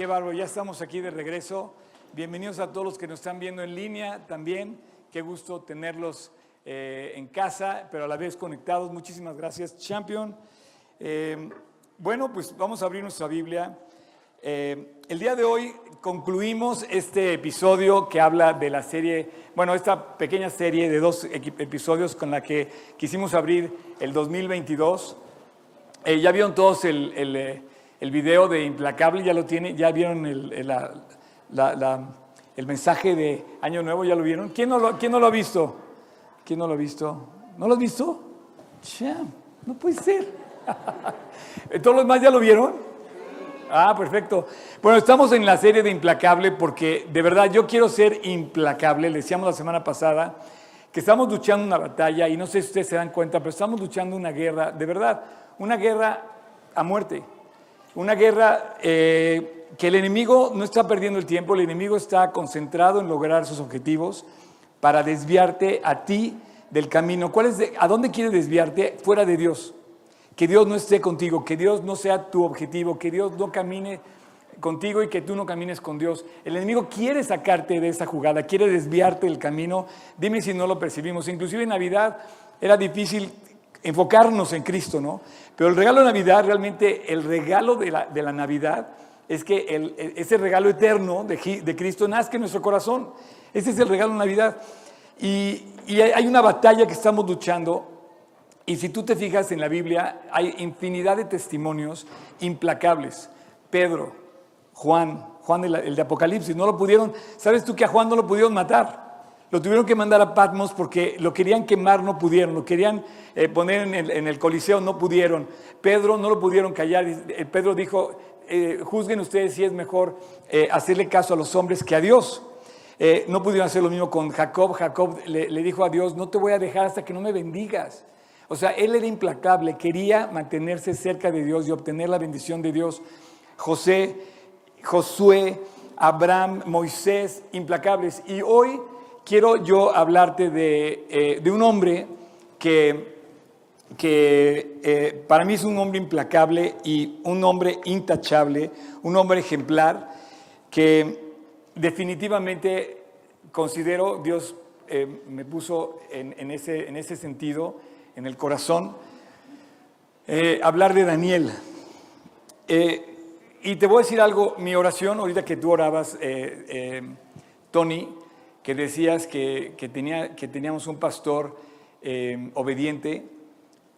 Qué bárbaro, ya estamos aquí de regreso. Bienvenidos a todos los que nos están viendo en línea también. Qué gusto tenerlos eh, en casa, pero a la vez conectados. Muchísimas gracias, Champion. Eh, bueno, pues vamos a abrir nuestra Biblia. Eh, el día de hoy concluimos este episodio que habla de la serie, bueno, esta pequeña serie de dos episodios con la que quisimos abrir el 2022. ya vieron todos el, el el video de Implacable ya lo tiene, ya vieron el, el, mensaje de Año Nuevo, ya lo vieron. ¿Quién no lo, quién no lo ha visto? ¿Quién no lo ha visto? ¿No lo has visto? no puede ser. ¿Todos los demás ya lo vieron? Ah, perfecto. Bueno, estamos en la serie de Implacable porque de verdad yo quiero ser implacable. Le decíamos la semana pasada que estamos luchando una batalla y no sé si ustedes se dan cuenta, pero estamos luchando una guerra, de verdad, una guerra a muerte. Una guerra eh, que el enemigo no está perdiendo el tiempo, el enemigo está concentrado en lograr sus objetivos para desviarte a ti del camino. ¿Cuál es ¿A dónde quiere desviarte? Fuera de Dios. Que Dios no esté contigo, que Dios no sea tu objetivo, que Dios no camine contigo y que tú no camines con Dios. El enemigo quiere sacarte de esa jugada, quiere desviarte del camino. Dime si no lo percibimos. Inclusive en Navidad era difícil enfocarnos en Cristo, ¿no? Pero el regalo de Navidad, realmente el regalo de la, de la Navidad es que el, ese regalo eterno de, de, Cristo nazca en nuestro corazón. Ese es el regalo de Navidad. Y, y hay una batalla que estamos luchando. Y si tú te fijas en la Biblia, hay infinidad de testimonios implacables. Pedro, Juan, Juan el de Apocalipsis, no lo pudieron, ¿sabes tú que a Juan no lo pudieron matar? Lo tuvieron que mandar a Patmos porque lo querían quemar, no pudieron. Lo querían eh, poner en el, Coliseo, no pudieron. Pedro no lo pudieron callar. Eh, Pedro dijo, eh, juzguen ustedes si es mejor hacerle caso a los hombres que a Dios. no pudieron hacer lo mismo con Jacob. Jacob le, le dijo a Dios, no te voy a dejar hasta que no me bendigas. O sea, él era implacable, quería mantenerse cerca de Dios y obtener la bendición de Dios. José, Josué, Abraham, Moisés, implacables. Y hoy quiero yo hablarte de, eh, un hombre que, que eh, para mí es un hombre implacable y un hombre intachable, un hombre ejemplar, que definitivamente considero, Dios eh, me puso en, ese, en ese sentido, en el corazón, hablar de Daniel. y te voy a decir algo, mi oración, ahorita que tú orabas, Tony, que decías que, tenía, que teníamos un pastor eh, obediente.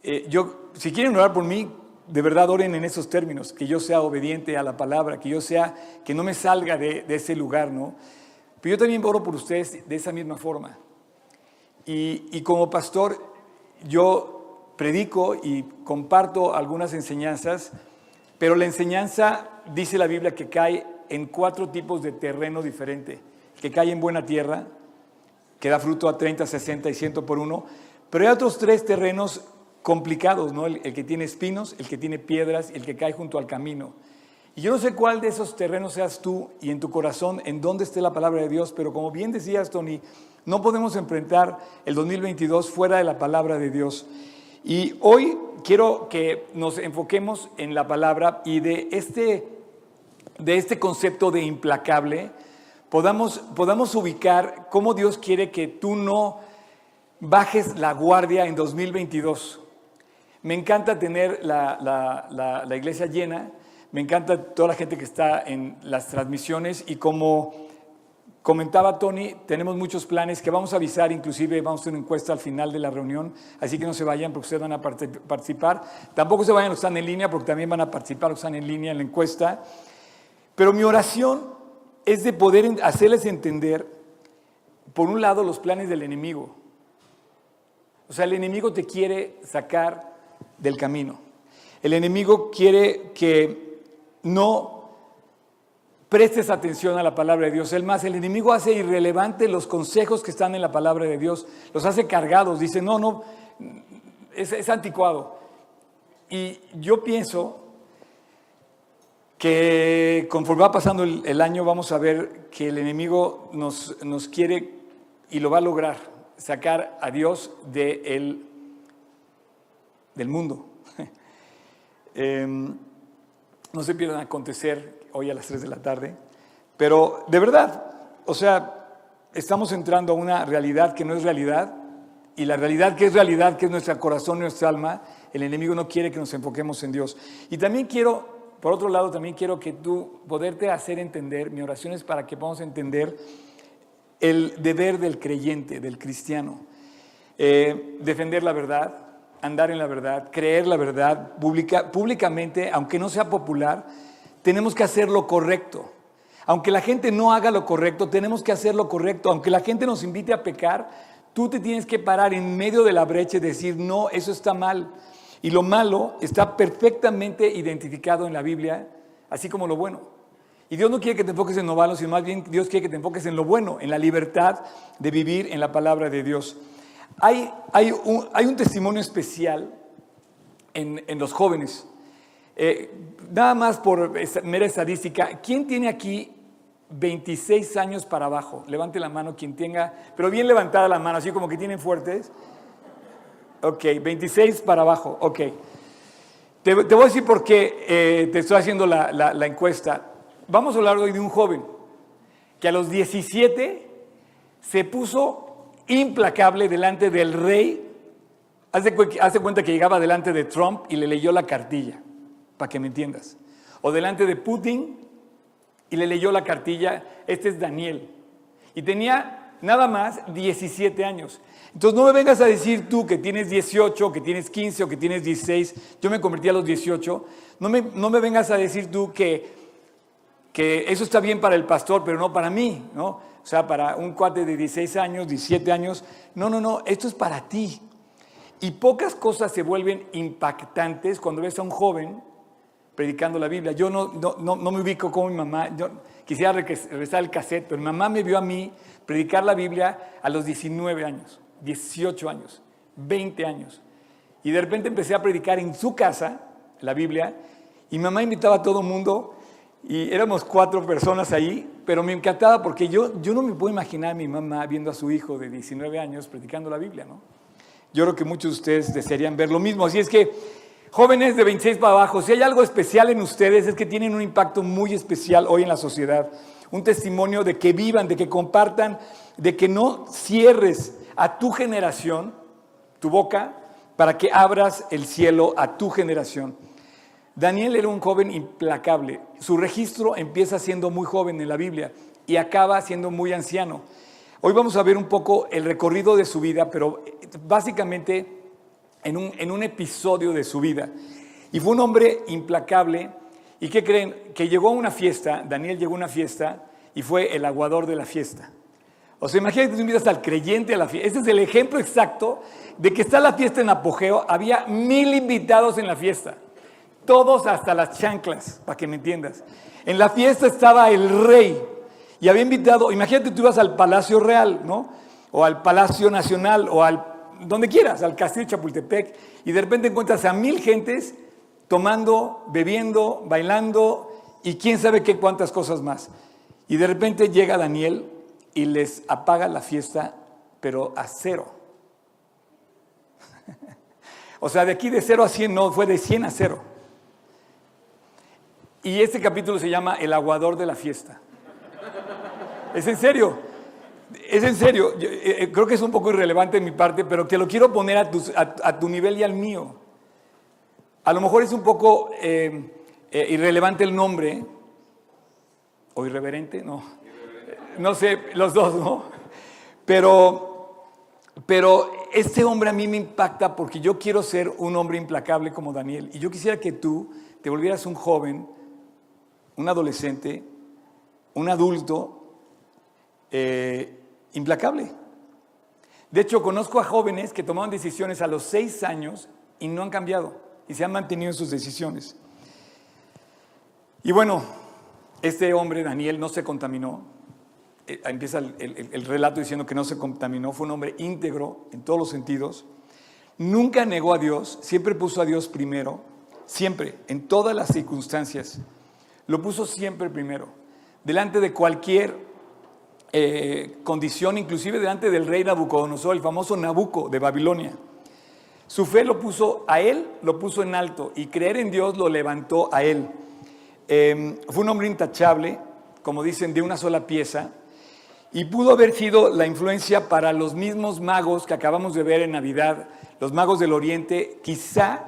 Eh, yo, si quieren orar por mí, de verdad oren en esos términos, que yo sea obediente a la palabra, que yo sea, que no me salga de, ese lugar, ¿no? Pero yo también oro por ustedes de esa misma forma. Y como pastor, yo predico y comparto algunas enseñanzas, pero la enseñanza, dice la Biblia, que cae en cuatro tipos de terreno diferente que cae en buena tierra, que da fruto a 30, 60 y 100 por uno, pero hay otros tres terrenos complicados, ¿no? El, que tiene espinos, el que tiene piedras el que cae junto al camino. Y yo no sé cuál de esos terrenos seas tú y en tu corazón, en dónde esté la palabra de Dios, pero como bien decías, Tony, no podemos enfrentar el 2022 fuera de la palabra de Dios. Y hoy quiero que nos enfoquemos en la palabra y de este, de este concepto de implacable, podamos, podamos ubicar cómo Dios quiere que tú no bajes la guardia en 2022. Me encanta tener la, la, iglesia llena, me encanta toda la gente que está en las transmisiones y como comentaba Tony, tenemos muchos planes que vamos a avisar, inclusive vamos a hacer una encuesta al final de la reunión, así que no se vayan porque ustedes van a participar. Tampoco se vayan los que están en línea porque también van a participar los que están en línea en la encuesta. Pero mi oración es de poder hacerles entender, por un lado, los planes del enemigo. O sea, el enemigo te quiere sacar del camino. El enemigo quiere que no prestes atención a la palabra de Dios. El más, el enemigo hace irrelevante los consejos que están en la palabra de Dios. Los hace cargados. Dice, no, no, es, es anticuado. Y yo pienso que conforme va pasando el, año vamos a ver que el enemigo nos, nos, quiere y lo va a lograr, sacar a Dios de del mundo. Em, No se pierdan acontecer hoy a las 3 de la tarde. Pero de verdad, o sea, estamos entrando a una realidad que no es realidad. Y la realidad que es realidad, que es nuestro corazón, nuestra alma, el enemigo no quiere que nos enfoquemos en Dios. Y también quiero, por otro lado, también quiero que tú poderte hacer entender, mi oración es para que podamos entender el deber del creyente, del cristiano. Eh, defender la verdad, andar en la verdad, creer la verdad públicamente, aunque no sea popular, tenemos que hacer lo correcto. Aunque la gente no haga lo correcto, tenemos que hacer lo correcto. Aunque la gente nos invite a pecar, tú te tienes que parar en medio de la brecha y decir, no, eso está mal. Y lo malo está perfectamente identificado en la Biblia, así como lo bueno. Y Dios no quiere que te enfoques en lo malo, sino más bien Dios quiere que te enfoques en lo bueno, en la libertad de vivir en la palabra de Dios. Hay, hay, un, testimonio especial en, los jóvenes. Eh, nada más por mera estadística, ¿quién tiene aquí 26 años para abajo? Levante la mano quien tenga, pero bien levantada la mano, así como que tienen fuertes. Ok, 26 para abajo, ok. Te, voy a decir por qué eh, te estoy haciendo la, la, encuesta. Vamos a hablar hoy de un joven que a los 17 se puso implacable delante del rey. Hace, hace cuenta que llegaba delante de Trump y le leyó la cartilla, para que me entiendas. O delante de Putin y le leyó la cartilla, este es Daniel. Y tenía nada más 17 años. Entonces no me vengas a decir tú que tienes 18, que tienes 15 o que tienes 16, yo me convertí a los 18, no me, no me vengas a decir tú que, que eso está bien para el pastor, pero no para mí, ¿no? O sea, para un cuate de 16 años, 17 años, no, no, no, esto es para ti. Y pocas cosas se vuelven impactantes cuando ves a un joven predicando la Biblia. Yo no, no, no, no me ubico como mi mamá, yo quisiera regresar el cassette, pero mi mamá me vio a mí predicar la Biblia a los 19 años. 18 años, 20 años. Y de repente empecé a predicar en su casa la Biblia y mamá invitaba a todo el mundo y éramos cuatro personas ahí, pero me encantaba porque yo, yo no me puedo imaginar a mi mamá viendo a su hijo de 19 años predicando la Biblia, ¿no? Yo creo que muchos de ustedes desearían ver lo mismo. Así es que, jóvenes de 26 para abajo, si hay algo especial en ustedes es que tienen un impacto muy especial hoy en la sociedad. Un testimonio de que vivan, de que compartan, de que no cierres a tu generación, tu boca, para que abras el cielo a tu generación. Daniel era un joven implacable. Su registro empieza siendo muy joven en la Biblia y acaba siendo muy anciano. Hoy vamos a ver un poco el recorrido de su vida, pero básicamente en un, en un episodio de su vida. Y fue un hombre implacable. ¿Y qué creen? Que llegó a una fiesta, Daniel llegó a una fiesta y fue el aguador de la fiesta. O sea, imagínate que tú invitas al creyente a la fiesta. Este es el ejemplo exacto de que está la fiesta en apogeo. Había mil invitados en la fiesta. Todos hasta las chanclas, para que me entiendas. En la fiesta estaba el rey. Y había invitado, imagínate tú ibas al Palacio Real, ¿no? O al Palacio Nacional, o al, donde quieras, al Castillo de Chapultepec. Y de repente encuentras a mil gentes tomando, bebiendo, bailando y quién sabe qué cuántas cosas más. Y de repente llega Daniel y les apaga la fiesta, pero a cero. o sea, de aquí de cero a cien no, fue de cien a cero. Y este capítulo se llama El aguador de la fiesta. Es en serio, es en serio. Eh, eh, creo que es un poco irrelevante en mi parte, pero que lo quiero poner a tu, nivel y al mío. A lo mejor es un poco eh, irrelevante el nombre, o irreverente, no no sé, los dos, ¿no? Pero, pero este hombre a mí me impacta porque yo quiero ser un hombre implacable como Daniel. Y yo quisiera que tú te volvieras un joven, un adolescente, un adulto eh, implacable. De hecho, conozco a jóvenes que tomaron decisiones a los seis años y no han cambiado y se han mantenido en sus decisiones. Y bueno, este hombre, Daniel, no se contaminó, empieza el, relato diciendo que no se contaminó, fue un hombre íntegro en todos los sentidos, nunca negó a Dios, siempre puso a Dios primero, siempre, en todas las circunstancias, lo puso siempre primero, delante de cualquier eh, condición, inclusive delante del rey Nabucodonosor, el famoso Nabucco de Babilonia. Su fe lo puso a él, lo puso en alto, y creer en Dios lo levantó a él. Em, fue un hombre intachable, como dicen, de una sola pieza, y pudo haber sido la influencia para los mismos magos que acabamos de ver en Navidad, los magos del Oriente, quizá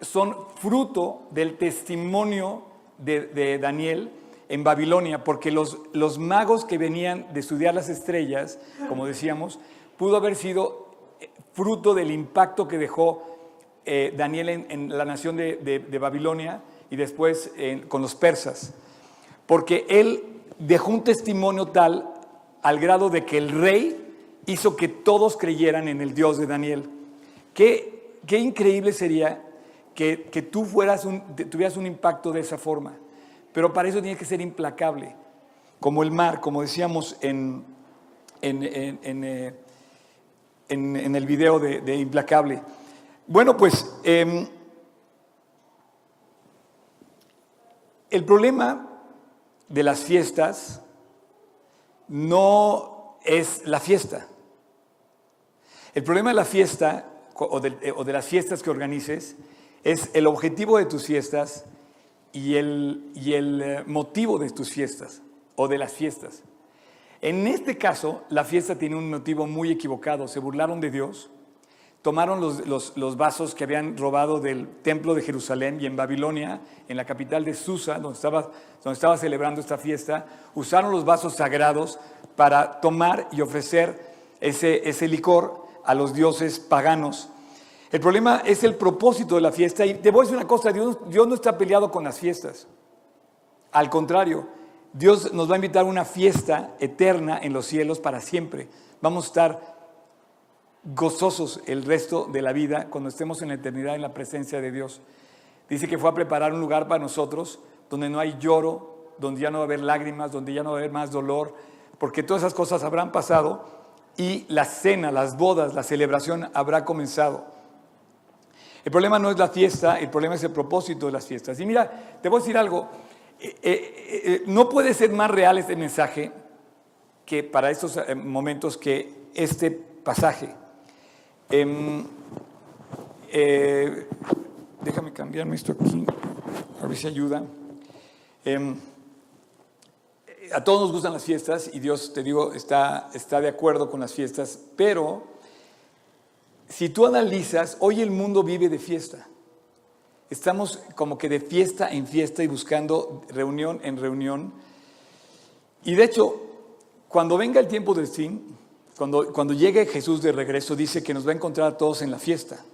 son fruto del testimonio de, Daniel en Babilonia, porque los, los magos que venían de estudiar las estrellas, como decíamos, pudo haber sido eh, fruto del impacto que dejó eh, Daniel en, la nación de, Babilonia y después con los persas, porque él dejó un testimonio tal al grado de que el rey hizo que todos creyeran en el Dios de Daniel. Qué, qué increíble sería que, tú fueras un, tuvieras un impacto de esa forma, pero para eso tiene que ser implacable, como el mar, como decíamos en, en, en, eh, el video de, de Implacable. Bueno, pues em, el problema de las fiestas no es la fiesta. El problema de la fiesta o de, o de, las fiestas que organices es el objetivo de tus fiestas y el, y el eh, motivo de tus fiestas o de las fiestas. En este caso, la fiesta tiene un motivo muy equivocado. Se burlaron de Dios tomaron los, vasos que habían robado del templo de Jerusalén y en Babilonia, en la capital de Susa, donde estaba, donde estaba celebrando esta fiesta, usaron los vasos sagrados para tomar y ofrecer ese, ese licor a los dioses paganos. El problema es el propósito de la fiesta. Y te voy a decir una cosa, Dios, Dios no está peleado con las fiestas. Al contrario, Dios nos va a invitar a una fiesta eterna en los cielos para siempre. Vamos a estar gozosos el resto de la vida cuando estemos en la eternidad en la presencia de Dios. Dice que fue a preparar un lugar para nosotros donde no hay lloro, donde ya no va a haber lágrimas, donde ya no va a haber más dolor, porque todas esas cosas habrán pasado y la cena, las bodas, la celebración habrá comenzado. El problema no es la fiesta, el problema es el propósito de las fiestas. Y mira, te voy a decir algo, eh, eh, eh, no puede ser más real este mensaje que para estos momentos que este pasaje. Em, eh, déjame cambiarme esto aquí, a ver si ayuda. Em, a todos nos gustan las fiestas y Dios, te digo, está, está de acuerdo con las fiestas, pero si tú analizas, hoy el mundo vive de fiesta. Estamos como que de fiesta en fiesta y buscando reunión en reunión. Y de hecho, cuando venga el tiempo del fin, cuando, cuando llegue Jesús de regreso, dice que nos va a encontrar a todos en la fiesta.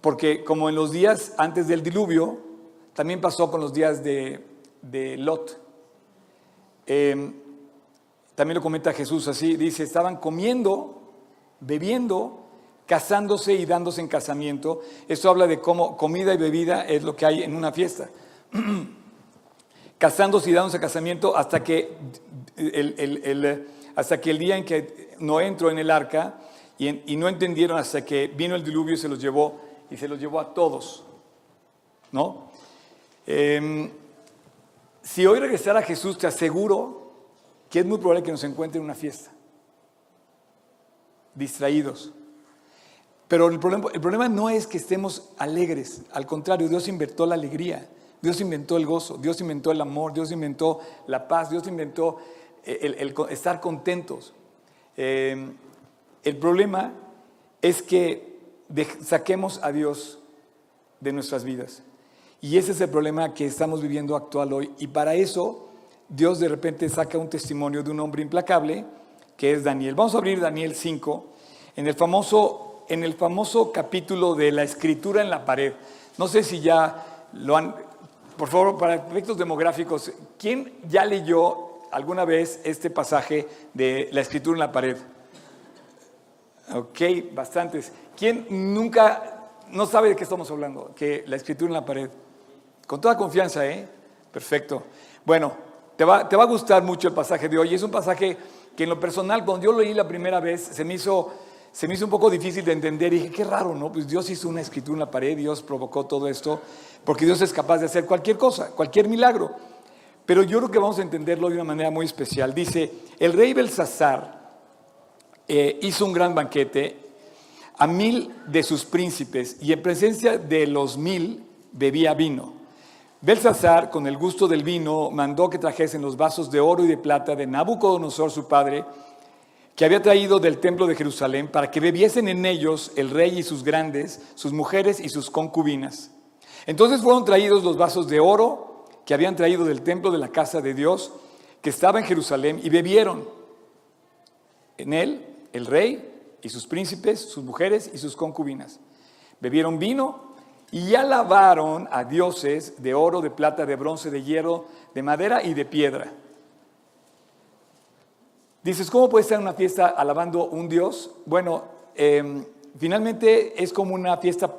Porque como en los días antes del diluvio, también pasó con los días de, Lot. Em, también lo comenta Jesús así, dice, estaban comiendo, bebiendo, casándose y dándose en casamiento. Esto habla de cómo comida y bebida es lo que hay en una fiesta. casándose y dándose en casamiento hasta que el, el hasta que el día en que no entró en el arca y, no entendieron hasta que vino el diluvio y se los llevó y se los llevó a todos. ¿No? Em, si hoy regresara Jesús, te aseguro que es muy probable que nos encuentre en una fiesta, distraídos. Pero el problema no es que estemos alegres, al contrario, Dios inventó la alegría, Dios inventó el gozo, Dios inventó el amor, Dios inventó la paz, Dios inventó el, estar contentos. Eh, el problema es que saquemos a Dios de nuestras vidas. Y ese es el problema que estamos viviendo actual hoy. Y para eso Dios de repente saca un testimonio de un hombre implacable, que es Daniel. Vamos a abrir Daniel 5, en el famoso, en el famoso capítulo de la escritura en la pared. No sé si ya lo han, por favor, para efectos demográficos, ¿quién ya leyó alguna vez este pasaje de la escritura en la pared? Ok, bastantes. ¿Quién nunca, no sabe de qué estamos hablando? Que la escritura en la pared. Con toda confianza, ¿eh? Perfecto. Bueno, te va, te va a gustar mucho el pasaje de hoy. Es un pasaje que en lo personal, cuando yo lo leí la primera vez, se me hizo, se me hizo un poco difícil de entender. Y dije, qué raro, ¿no? Pues Dios hizo una escritura en la pared, Dios provocó todo esto, porque Dios es capaz de hacer cualquier cosa, cualquier milagro. Pero yo creo que vamos a entenderlo de una manera muy especial. Dice, el rey Belsasar eh, hizo un gran banquete a mil de sus príncipes y en presencia de los mil bebía vino. Belsasar, con el gusto del vino, mandó que trajesen los vasos de oro y de plata de Nabucodonosor, su padre, que había traído del templo de Jerusalén, para que bebiesen en ellos el rey y sus grandes, sus mujeres y sus concubinas. Entonces fueron traídos los vasos de oro que habían traído del templo de la casa de Dios, que estaba en Jerusalén, y bebieron en él el rey y sus príncipes, sus mujeres y sus concubinas. Bebieron vino y alabaron a dioses de oro, de plata, de bronce, de hierro, de madera y de piedra. Dices, ¿cómo puede estar una fiesta alabando un dios? Bueno, em, finalmente es como una fiesta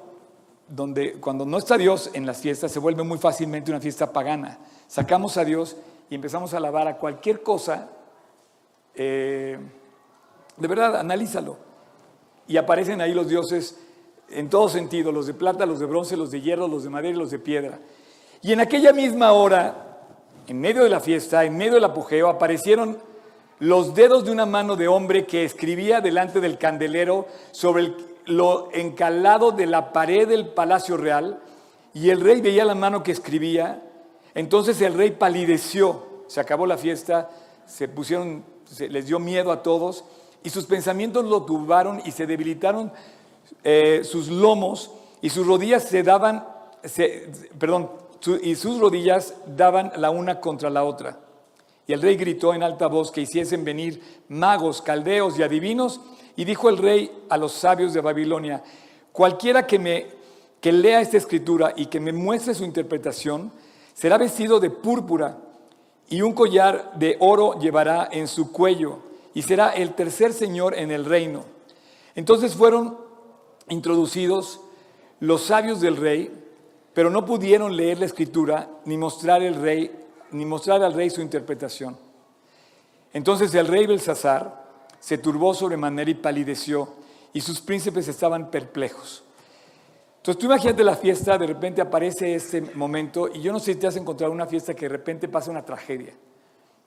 donde cuando no está Dios en las fiestas se vuelve muy fácilmente una fiesta pagana. Sacamos a Dios y empezamos a alabar a cualquier cosa. Eh, de verdad, analízalo. Y aparecen ahí los dioses en todo sentido, los de plata, los de bronce, los de hierro, los de madera y los de piedra. Y en aquella misma hora, en medio de la fiesta, en medio del apogeo, aparecieron los dedos de una mano de hombre que escribía delante del candelero sobre lo encalado de la pared del palacio real, y el rey veía la mano que escribía, entonces el rey palideció, se acabó la fiesta, se pusieron, se les dio miedo a todos, y sus pensamientos lo turbaron y se debilitaron eh, sus lomos y sus rodillas se daban, perdón, y sus rodillas daban la una contra la otra. Y el rey gritó en alta voz que hiciesen venir magos, caldeos y adivinos. Y dijo el rey a los sabios de Babilonia, cualquiera que me que lea esta escritura y que me muestre su interpretación, será vestido de púrpura y un collar de oro llevará en su cuello y será el tercer señor en el reino. Entonces fueron introducidos los sabios del rey, pero no pudieron leer la escritura ni mostrar el rey ni mostrar al rey su interpretación. Entonces el rey Belsasar se turbó sobremanera y palideció, y sus príncipes estaban perplejos. Entonces tú imagínate la fiesta, de repente aparece este momento, y yo no sé si te has encontrado una fiesta que de repente pasa una tragedia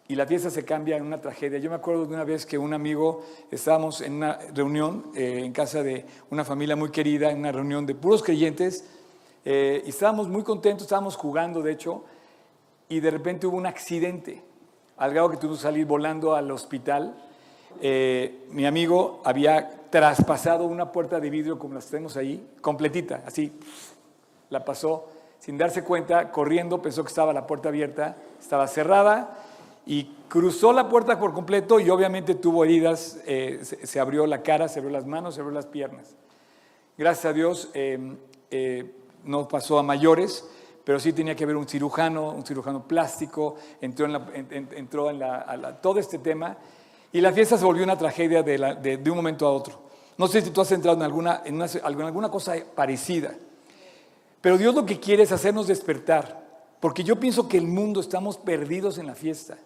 y la fiesta se cambia en una tragedia. Yo me acuerdo de una vez que un amigo, estábamos en una reunión eh, en casa de una familia muy querida, en una reunión de puros creyentes, eh, y estábamos muy contentos, estábamos jugando, de hecho, y de repente hubo un accidente, al grado que tuvimos que salir volando al hospital. Eh, mi amigo había traspasado una puerta de vidrio como las tenemos ahí, completita, así, la pasó sin darse cuenta, corriendo, pensó que estaba la puerta abierta, estaba cerrada y cruzó la puerta por completo y obviamente tuvo heridas, eh, se, abrió la cara, se abrió las manos, se abrió las piernas. Gracias a Dios eh, eh, no pasó a mayores, pero sí tenía que haber un cirujano, un cirujano plástico, entró en, entró en todo este tema y la fiesta se volvió una tragedia de, un momento a otro. No sé si tú has entrado en alguna, en alguna cosa parecida, pero Dios lo que quiere es hacernos despertar, porque yo pienso que el mundo estamos perdidos en la fiesta.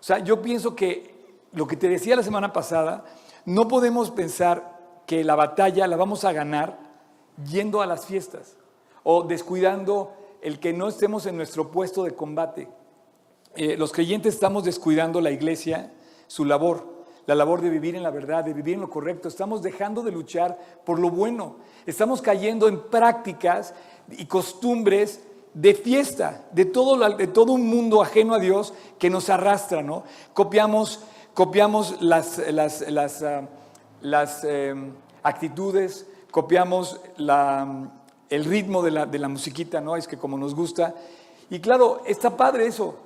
O sea, yo pienso que lo que te decía la semana pasada, no podemos pensar que la batalla la vamos a ganar yendo a las fiestas o descuidando el que no estemos en nuestro puesto de combate. Eh, los creyentes estamos descuidando la iglesia, su labor, la labor de vivir en la verdad, de vivir en lo correcto. Estamos dejando de luchar por lo bueno. Estamos cayendo en prácticas y costumbres de fiesta, de todo, un mundo ajeno a Dios que nos arrastra, ¿no? Copiamos, copiamos las, ah, em, actitudes, copiamos el ritmo de la, de la musiquita, ¿no? Es que como nos gusta. Y claro, está padre eso,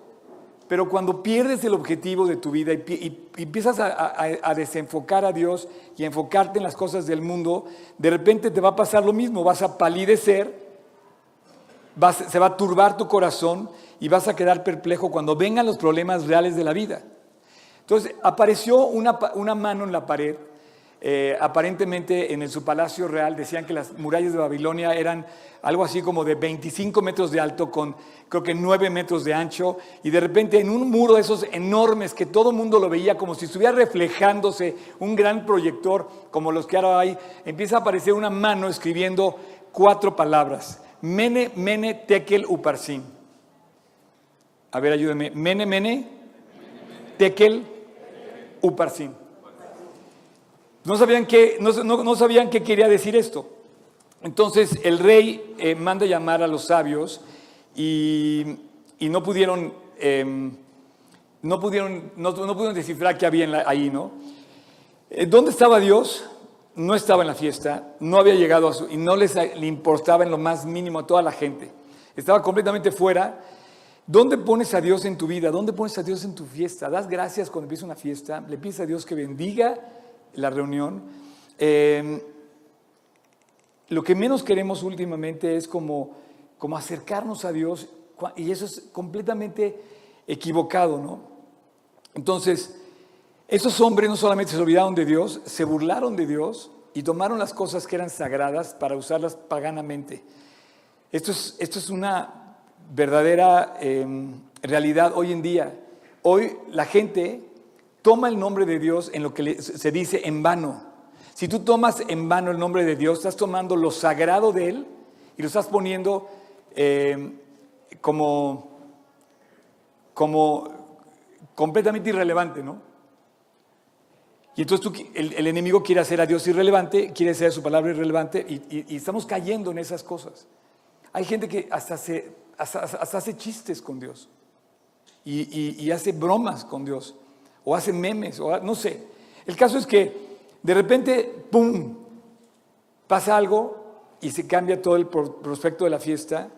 pero cuando pierdes el objetivo de tu vida y, empiezas a, a, desenfocar a Dios y enfocarte en las cosas del mundo, de repente te va a pasar lo mismo, vas a palidecer se va a turbar tu corazón y vas a quedar perplejo cuando vengan los problemas reales de la vida. Entonces apareció una mano en la pared, eh, aparentemente en su palacio real decían que las murallas de Babilonia eran algo así como de 25 metros de alto con creo que 9 metros de ancho y de repente en un muro de esos enormes que todo el mundo lo veía como si estuviera reflejándose un gran proyector como los que ahora hay, empieza a aparecer una mano escribiendo cuatro palabras. Mene, mene, tekel, uparsin. A ver, ayúdeme. Mene, mene, tekel, uparsin. No sabían qué, no, sabían qué quería decir esto. Entonces el rey eh, manda llamar a los sabios y, y no pudieron, em, no, pudieron, no, no pudieron descifrar qué había la- ahí, ¿no? Eh, ¿Dónde estaba Dios? No estaba en la fiesta, no había llegado a su, y no les le importaba en lo más mínimo a toda la gente. Estaba completamente fuera. ¿Dónde pones a Dios en tu vida? ¿Dónde pones a Dios en tu fiesta? ¿Das gracias cuando empieza una fiesta? ¿Le pides a Dios que bendiga la reunión? Eh, lo que menos queremos últimamente es como, como acercarnos a Dios y eso es completamente equivocado, ¿no? Entonces, esos hombres no solamente se olvidaron de Dios, se burlaron de Dios y tomaron las cosas que eran sagradas para usarlas paganamente. Esto es, esto es una verdadera eh, realidad hoy en día. Hoy la gente toma el nombre de Dios en lo que se dice en vano. Si tú tomas en vano el nombre de Dios, estás tomando lo sagrado de Él y lo estás poniendo eh, como, como completamente irrelevante, ¿no? Y entonces tú el, enemigo quiere hacer a Dios irrelevante, quiere hacer su palabra irrelevante y, estamos cayendo en esas cosas. Hay gente que hasta, se, hasta, hace chistes con Dios y hace bromas con Dios o hace memes o no sé. El caso es que de repente, ¡pum!, pasa algo y se cambia todo el pro- prospecto de la fiesta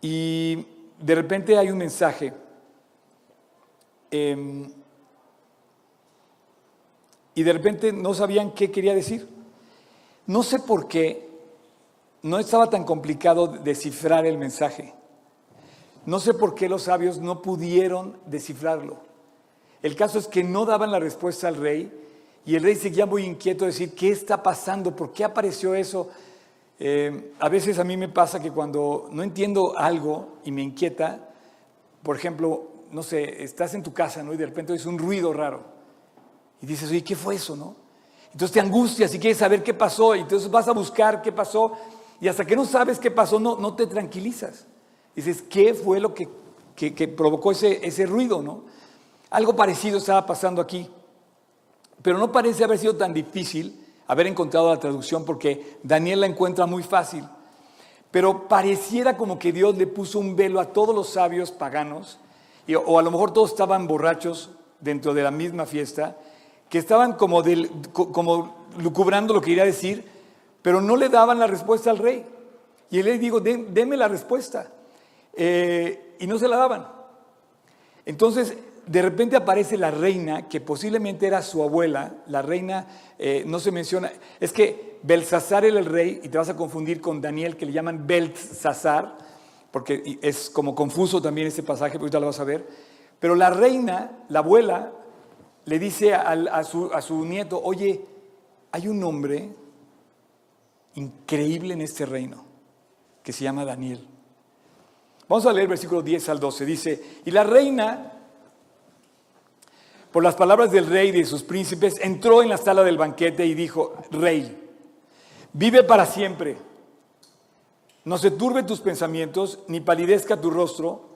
y de repente hay un mensaje. em, y de repente no sabían qué quería decir. No sé por qué no estaba tan complicado descifrar el mensaje. No sé por qué los sabios no pudieron descifrarlo. El caso es que no daban la respuesta al rey y el rey seguía muy inquieto de decir, ¿qué está pasando? ¿Por qué apareció eso? Eh, a veces a mí me pasa que cuando no entiendo algo y me inquieta, por ejemplo, no sé, estás en tu casa ¿no? y de repente oyes un ruido raro y dices, oye, ¿qué fue eso? no? Entonces te angustias y quieres saber qué pasó y entonces vas a buscar qué pasó y hasta que no sabes qué pasó no, no te tranquilizas. Dices, ¿qué fue lo que, que- que provocó ese, ese ruido? ¿no? Algo parecido estaba pasando aquí. Pero no parece haber sido tan difícil haber encontrado la traducción porque Daniel la encuentra muy fácil. Pero pareciera como que Dios le puso un velo a todos los sabios paganos, o a lo mejor todos estaban borrachos dentro de la misma fiesta, que estaban como, lucubrando lo que iría a decir, pero no le daban la respuesta al rey. Y él le dijo, "Den- deme la respuesta. Eh, y no se la daban. Entonces, de repente aparece la reina, que posiblemente era su abuela, la reina, eh, no se menciona, es que Belsasar era el rey, y te vas a confundir con Daniel, que le llaman Belsasar, porque es como confuso también ese pasaje, porque ahorita lo vas a ver, pero la reina, la abuela, le dice a, su, a su nieto, oye, hay un hombre increíble en este reino, que se llama Daniel. Vamos a leer versículo 10 al 12. Dice, y la reina, por las palabras del rey y de sus príncipes, entró en la sala del banquete y dijo, rey, vive para siempre. No se turbe tus pensamientos, ni palidezca tu rostro.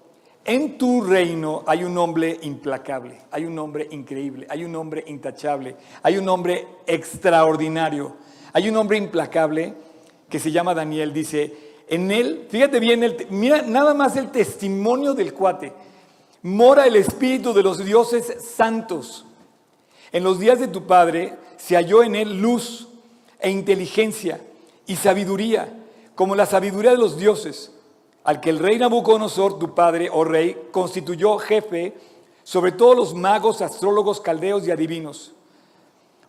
En tu reino hay un hombre implacable, hay un hombre increíble, hay un hombre intachable, hay un hombre extraordinario, hay un hombre implacable que se llama Daniel. Dice, en él, fíjate bien, el- mira nada más el testimonio del cuate. Mora el espíritu de los dioses santos. En los días de tu padre se halló en él luz e inteligencia y sabiduría, como la sabiduría de los dioses, al que el rey Nabucodonosor, tu padre, oh rey, constituyó jefe sobre todos los magos, astrólogos, caldeos y adivinos.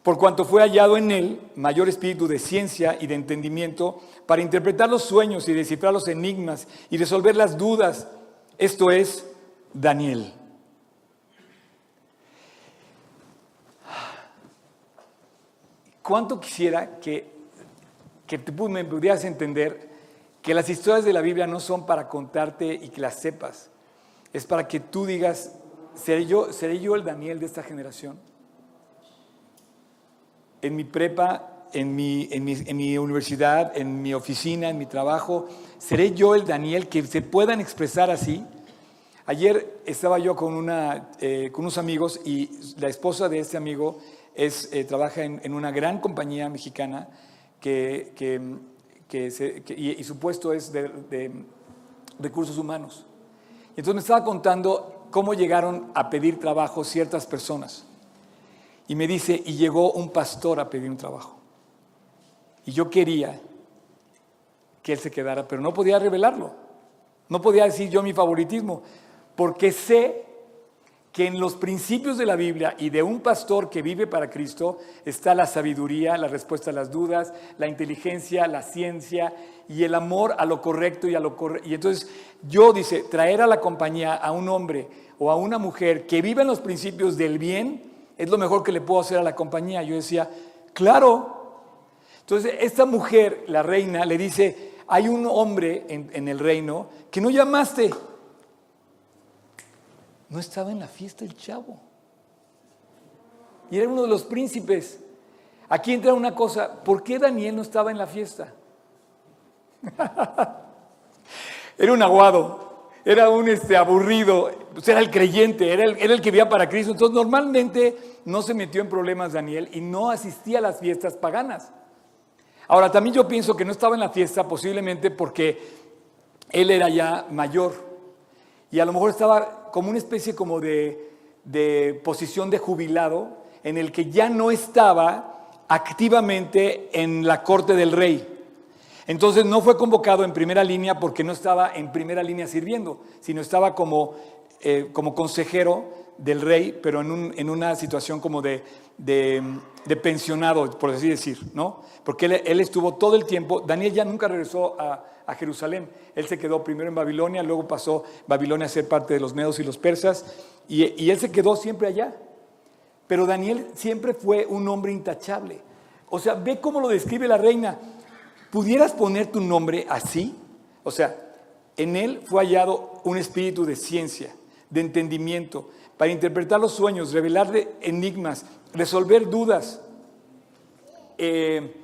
Por cuanto fue hallado en él mayor espíritu de ciencia y de entendimiento para interpretar los sueños y descifrar los enigmas y resolver las dudas. Esto es Daniel. ¿Cuánto quisiera que, que tú me pudieras entender que las historias de la Biblia no son para contarte y que las sepas? Es para que tú digas, ¿seré yo, seré yo el Daniel de esta generación? En mi prepa, en mi, en, mi, en mi universidad, en mi oficina, en mi trabajo, ¿seré yo el Daniel que se puedan expresar así? Ayer estaba yo con, una, eh, con unos amigos y la esposa de este amigo es, eh, trabaja en, en, una gran compañía mexicana que, que, que, se, que y, y, su puesto es de, de, recursos humanos. Y entonces me estaba contando cómo llegaron a pedir trabajo ciertas personas. Y me dice, y llegó un pastor a pedir un trabajo. Y yo quería que él se quedara, pero no podía revelarlo. No podía decir yo mi favoritismo, porque sé que en los principios de la Biblia y de un pastor que vive para Cristo está la sabiduría, la respuesta a las dudas, la inteligencia, la ciencia y el amor a lo correcto y a lo correcto. Y entonces yo, dice, traer a la compañía a un hombre o a una mujer que vive en los principios del bien es lo mejor que le puedo hacer a la compañía. Yo decía, claro. Entonces esta mujer, la reina, le dice, hay un hombre en, en el reino que no llamaste. No estaba en la fiesta el chavo. Y era uno de los príncipes. Aquí entra una cosa, ¿por qué Daniel no estaba en la fiesta? era un aguado, era un este, aburrido, pues era el creyente, era el, era el que vivía para Cristo. Entonces normalmente no se metió en problemas Daniel y no asistía a las fiestas paganas. Ahora también yo pienso que no estaba en la fiesta posiblemente porque él era ya mayor y a lo mejor estaba como una especie como de, de posición de jubilado en el que ya no estaba activamente en la corte del rey. Entonces no fue convocado en primera línea porque no estaba en primera línea sirviendo, sino estaba como, eh, como consejero del rey, pero en, un, en una situación como de, de, pensionado, por así decir, ¿no? Porque él, él, estuvo todo el tiempo, Daniel ya nunca regresó a, a, Jerusalén, él se quedó primero en Babilonia, luego pasó Babilonia a ser parte de los medos y los persas, y, y él se quedó siempre allá. Pero Daniel siempre fue un hombre intachable. O sea, ve cómo lo describe la reina. ¿Pudieras poner tu nombre así? O sea, en él fue hallado un espíritu de ciencia, de entendimiento, para interpretar los sueños, revelar enigmas, resolver dudas. Eh,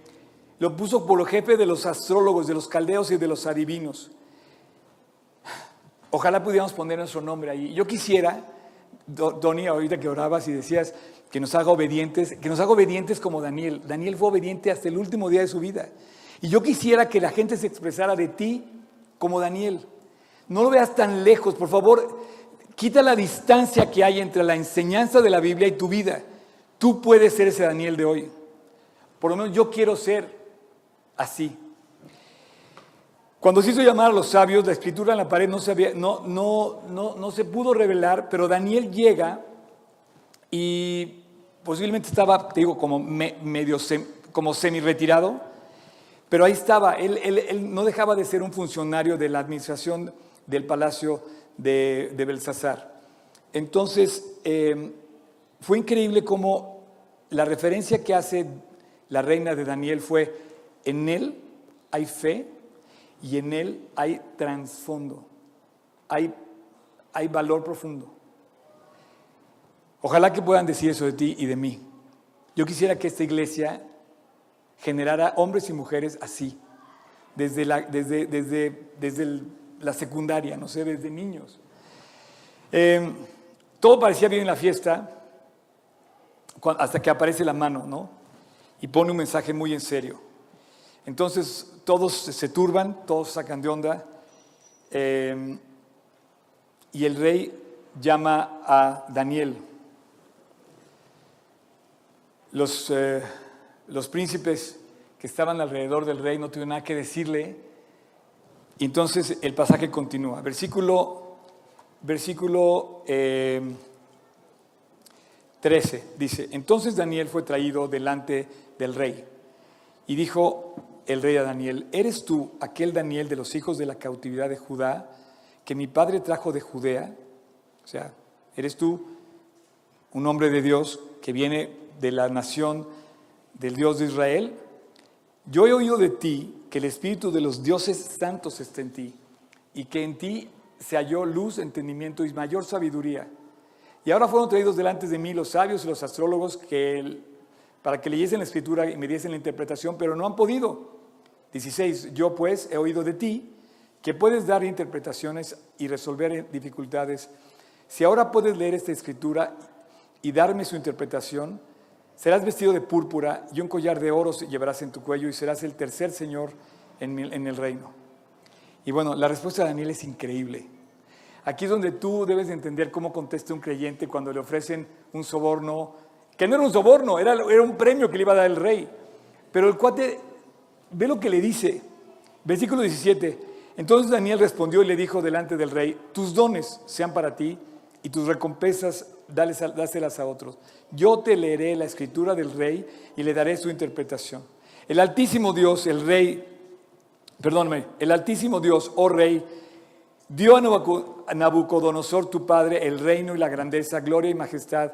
lo puso por jefe de los astrólogos, de los caldeos y de los adivinos. Ojalá pudiéramos poner nuestro nombre ahí. Yo quisiera, Tony, ahorita que orabas y decías que nos haga obedientes, que nos haga obedientes como Daniel. Daniel fue obediente hasta el último día de su vida. Y yo quisiera que la gente se expresara de ti como Daniel. No lo veas tan lejos, por favor, quita la distancia que hay entre la enseñanza de la Biblia y tu vida. Tú puedes ser ese Daniel de hoy. Por lo menos yo quiero ser así. Cuando se hizo llamar a los sabios, la escritura en la pared no se, pudo revelar, pero Daniel llega y posiblemente estaba, te digo, como me, medio como semi-retirado pero ahí estaba, él, él, él, no dejaba de ser un funcionario de la administración del palacio de, de Belsasar. Entonces, eh, fue increíble cómo la referencia que hace la reina de Daniel fue, en él hay fe y en él hay trasfondo, hay, hay valor profundo. Ojalá que puedan decir eso de ti y de mí. Yo quisiera que esta iglesia generara hombres y mujeres así, desde la, desde, desde, desde el, la secundaria, no sé, desde niños. Eh, todo parecía bien en la fiesta hasta que aparece la mano, ¿no? Y pone un mensaje muy en serio. Entonces todos se turban, todos sacan de onda. Eh, y el rey llama a Daniel. Los. Eh, los príncipes que estaban alrededor del rey no tuvieron nada que decirle. Entonces el pasaje continúa. Versículo, versículo eh, 13 dice, entonces Daniel fue traído delante del rey y dijo el rey a Daniel, ¿eres tú aquel Daniel de los hijos de la cautividad de Judá que mi padre trajo de Judea? O sea, ¿eres tú un hombre de Dios que viene de la nación del Dios de Israel, yo he oído de ti que el Espíritu de los dioses santos está en ti y que en ti se halló luz, entendimiento y mayor sabiduría. Y ahora fueron traídos delante de mí los sabios y los astrólogos que para que leyesen la escritura y me diesen la interpretación, pero no han podido. 16. Yo pues he oído de ti que puedes dar interpretaciones y resolver dificultades. Si ahora puedes leer esta escritura y darme su interpretación, Serás vestido de púrpura y un collar de oro llevarás en tu cuello y serás el tercer señor en el reino. Y bueno, la respuesta de Daniel es increíble. Aquí es donde tú debes de entender cómo contesta un creyente cuando le ofrecen un soborno, que no era un soborno, era, era un premio que le iba a dar el rey. Pero el cuate, ve lo que le dice. Versículo 17. Entonces Daniel respondió y le dijo delante del rey, tus dones sean para ti y tus recompensas dáselas a otros. Yo te leeré la escritura del rey y le daré su interpretación. El Altísimo Dios, el rey, perdóname, el Altísimo Dios, oh rey, dio a Nabucodonosor tu padre el reino y la grandeza, gloria y majestad.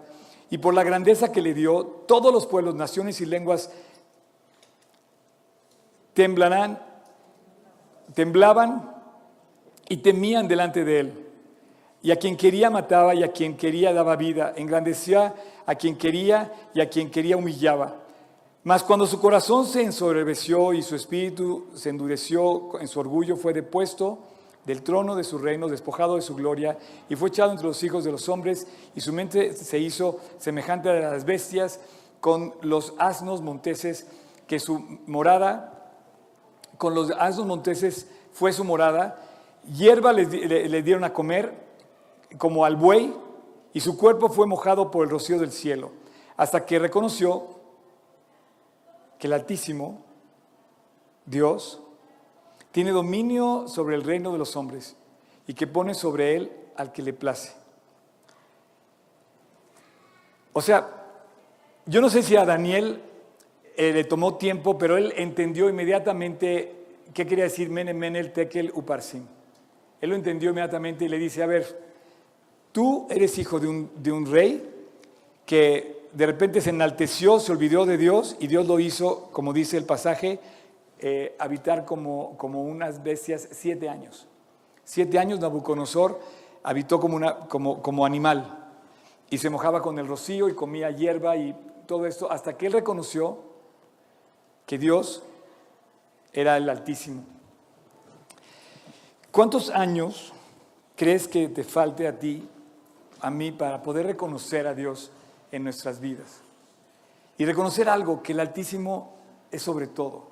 Y por la grandeza que le dio, todos los pueblos, naciones y lenguas temblarán, temblaban y temían delante de él. Y a quien quería mataba y a quien quería daba vida. Engrandecía a quien quería y a quien quería humillaba. Mas cuando su corazón se ensoberbeció y su espíritu se endureció en su orgullo, fue depuesto del trono de su reino, despojado de su gloria, y fue echado entre los hijos de los hombres, y su mente se hizo semejante a las bestias, con los asnos monteses, que su morada, con los asnos monteses fue su morada, hierba le dieron a comer, como al buey, y su cuerpo fue mojado por el rocío del cielo, hasta que reconoció que el Altísimo, Dios, tiene dominio sobre el reino de los hombres y que pone sobre él al que le place. O sea, yo no sé si a Daniel eh, le tomó tiempo, pero él entendió inmediatamente qué quería decir Mene, Menel, Tekel, Uparsim. Él lo entendió inmediatamente y le dice, a ver, Tú eres hijo de un, rey que de repente se enalteció, se olvidó de Dios y Dios lo hizo, como dice el pasaje, eh, habitar como, como unas bestias siete años. Siete años Nabucodonosor habitó como, una, como, como animal y se mojaba con el rocío y comía hierba y todo esto hasta que él reconoció que Dios era el Altísimo. ¿Cuántos años crees que te falte a ti a mí para poder reconocer a Dios en nuestras vidas. Y reconocer algo, que el Altísimo es sobre todo.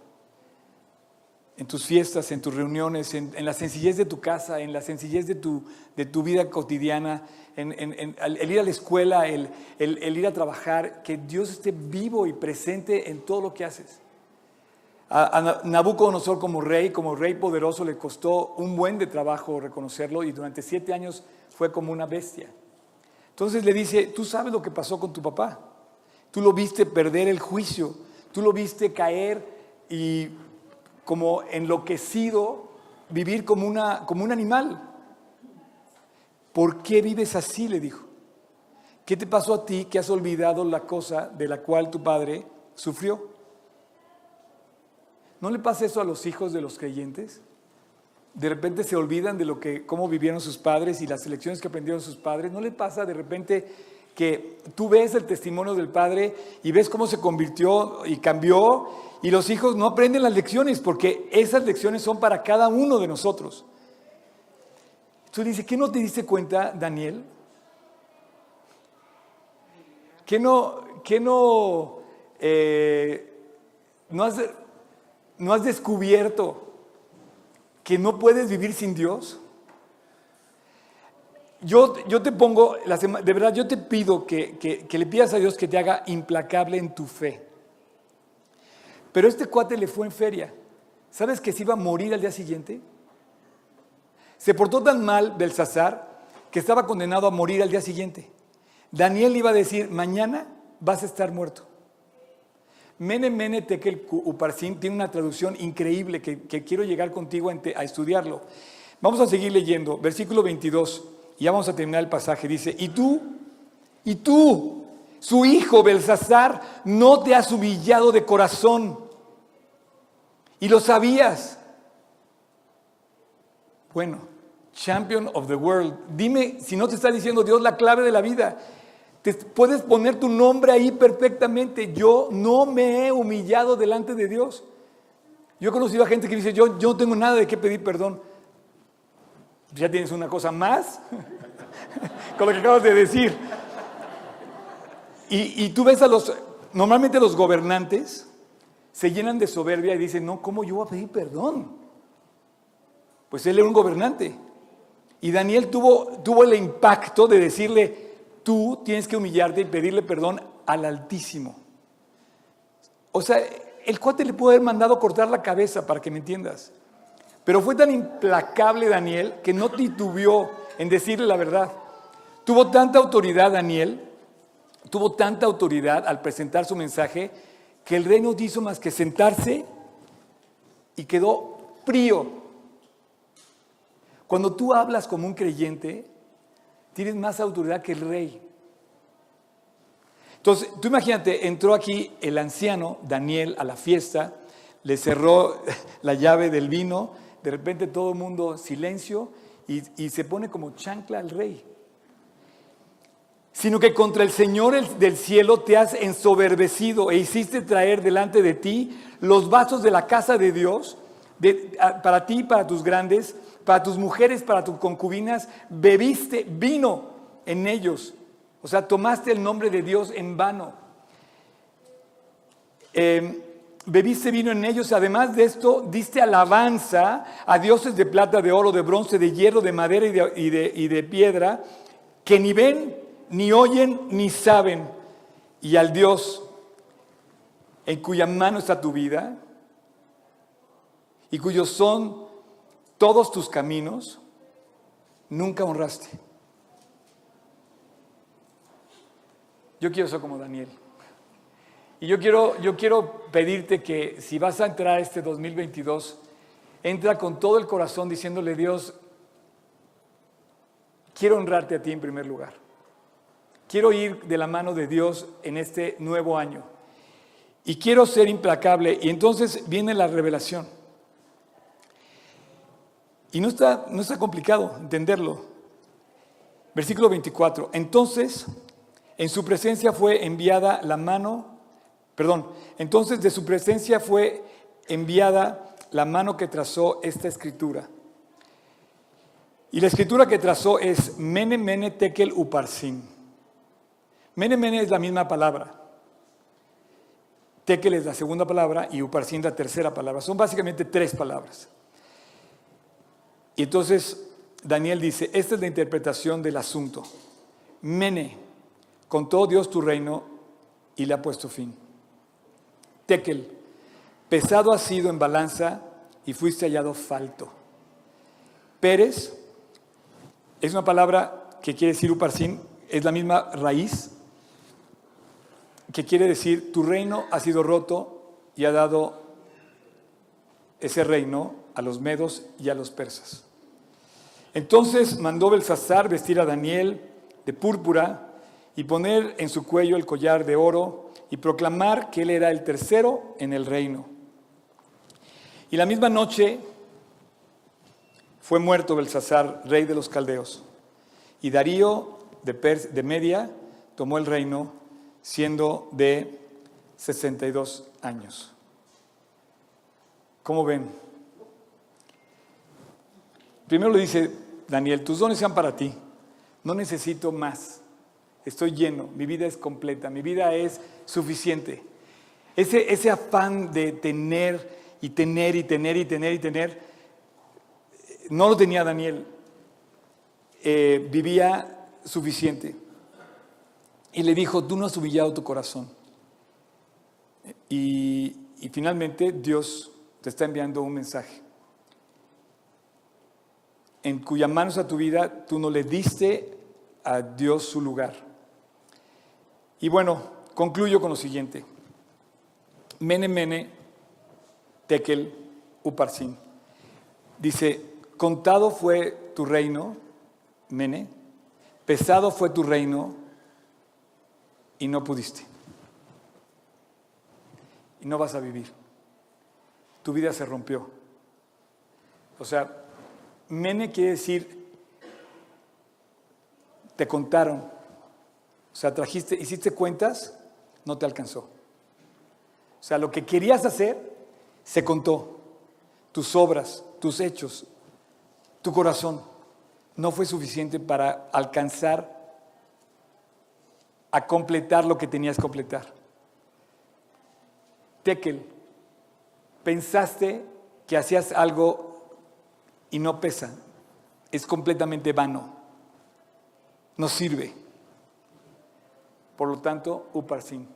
En tus fiestas, en tus reuniones, en, la sencillez de tu casa, en la sencillez de tu, de tu vida cotidiana, en, el ir a la escuela, el, el ir a trabajar, que Dios esté vivo y presente en todo lo que haces. A, Nabucodonosor como rey, como rey poderoso, le costó un buen de trabajo reconocerlo y durante siete años fue como una bestia. Entonces le dice, tú sabes lo que pasó con tu papá. Tú lo viste perder el juicio, tú lo viste caer y como enloquecido, vivir como, una, como un animal. ¿Por qué vives así? le dijo. ¿Qué te pasó a ti que has olvidado la cosa de la cual tu padre sufrió? ¿No le pasa eso a los hijos de los creyentes? De repente se olvidan de lo que, cómo vivieron sus padres y las lecciones que aprendieron sus padres. ¿No le pasa de repente que tú ves el testimonio del padre y ves cómo se convirtió y cambió y los hijos no aprenden las lecciones porque esas lecciones son para cada uno de nosotros? Tú dices, ¿qué no te diste cuenta, Daniel? ¿Qué no, qué no, eh, no, has, no has descubierto que no puedes vivir sin Dios? Yo, yo te pongo, de verdad, yo te pido que, que, le pidas a Dios que te haga implacable en tu fe. Pero este cuate le fue en feria. ¿Sabes que se iba a morir al día siguiente? Se portó tan mal Belsasar que estaba condenado a morir al día siguiente. Daniel iba a decir, mañana vas a estar muerto. Mene Mene Tekel Uparsin tiene una traducción increíble que, quiero llegar contigo a, estudiarlo. Vamos a seguir leyendo, versículo 22, y ya vamos a terminar el pasaje. Dice, y tú, y tú, su hijo Belsasar, no te has humillado de corazón, y lo sabías. Bueno, champion of the world, dime si no te está diciendo Dios la clave de la vida puedes poner tu nombre ahí perfectamente. Yo no me he humillado delante de Dios. Yo he conocido a gente que dice, yo, yo no tengo nada de qué pedir perdón. Ya tienes una cosa más con lo que acabas de decir. Y, y, tú ves a los, normalmente los gobernantes se llenan de soberbia y dicen, no, ¿cómo yo voy a pedir perdón? Pues él era un gobernante. Y Daniel tuvo, tuvo el impacto de decirle, tú tienes que humillarte y pedirle perdón al Altísimo. O sea, el cuate le pudo haber mandado cortar la cabeza, para que me entiendas. Pero fue tan implacable Daniel que no titubeó en decirle la verdad. Tuvo tanta autoridad Daniel, tuvo tanta autoridad al presentar su mensaje, que el rey no hizo más que sentarse y quedó frío. Cuando tú hablas como un creyente, tienes más autoridad que el rey. Entonces, tú imagínate, entró aquí el anciano Daniel a la fiesta, le cerró la llave del vino, de repente todo el mundo silencio y, y se pone como chancla al rey sino que contra el Señor del cielo te has ensoberbecido e hiciste traer delante de ti los vasos de la casa de Dios, para ti, para tus grandes, para tus mujeres, para tus concubinas, bebiste vino en ellos. O sea, tomaste el nombre de Dios en vano. Em, bebiste vino en ellos. Además de esto, diste alabanza a dioses de plata, de oro, de bronce, de hierro, de madera y de, y de piedra, que ni ven ni oyen ni saben, y al Dios en cuya mano está tu vida y cuyos son todos tus caminos, nunca honraste. Yo quiero ser como Daniel. Y yo quiero, yo quiero pedirte que si vas a entrar este 2022, entra con todo el corazón diciéndole, Dios, quiero honrarte a ti en primer lugar. Quiero ir de la mano de Dios en este nuevo año. Y quiero ser implacable. Y entonces viene la revelación. Y no está, no está complicado entenderlo. Versículo 24. Entonces, en su presencia fue enviada la mano, perdón, entonces de su presencia fue enviada la mano que trazó esta escritura. Y la escritura que trazó es Mene Mene Tekel Uparsin. Mene Mene es la misma palabra. Tekel es la segunda palabra y Uparsin la tercera palabra. Son básicamente tres palabras. Y entonces Daniel dice, esta es la interpretación del asunto. Mene, contó Dios tu reino y le ha puesto fin. Tekel, pesado has sido en balanza y fuiste hallado falto. Pérez es una palabra que quiere decir Uparsin, es la misma raíz que quiere decir, tu reino ha sido roto y ha dado ese reino a los medos y a los persas. Entonces mandó Belsasar vestir a Daniel de púrpura y poner en su cuello el collar de oro y proclamar que él era el tercero en el reino. Y la misma noche fue muerto Belsasar, rey de los caldeos, y Darío de, de Media tomó el reino siendo de 62 años. ¿Cómo ven? Primero le dice Daniel, tus dones sean para ti, no necesito más, estoy lleno, mi vida es completa, mi vida es suficiente. Ese, afán de tener y tener y tener y tener y tener, no lo tenía Daniel, eh, vivía suficiente. Y le dijo, tú no has humillado tu corazón. Y, finalmente Dios te está enviando un mensaje en cuya mano está tu vida, tú no le diste a Dios su lugar. Y bueno, concluyo con lo siguiente. Mene, mene, tekel, uparsin. Dice, contado fue tu reino, mene, pesado fue tu reino, y no pudiste. Y no vas a vivir. Tu vida se rompió. O sea, mene quiere decir, te contaron. O sea, trajiste, hiciste cuentas, no te alcanzó. O sea, lo que querías hacer, se contó. Tus obras, tus hechos, tu corazón, no fue suficiente para alcanzar a completar lo que tenías que completar. Tekel, pensaste que hacías algo y no pesa, es completamente vano, no sirve. Por lo tanto, Uparsin,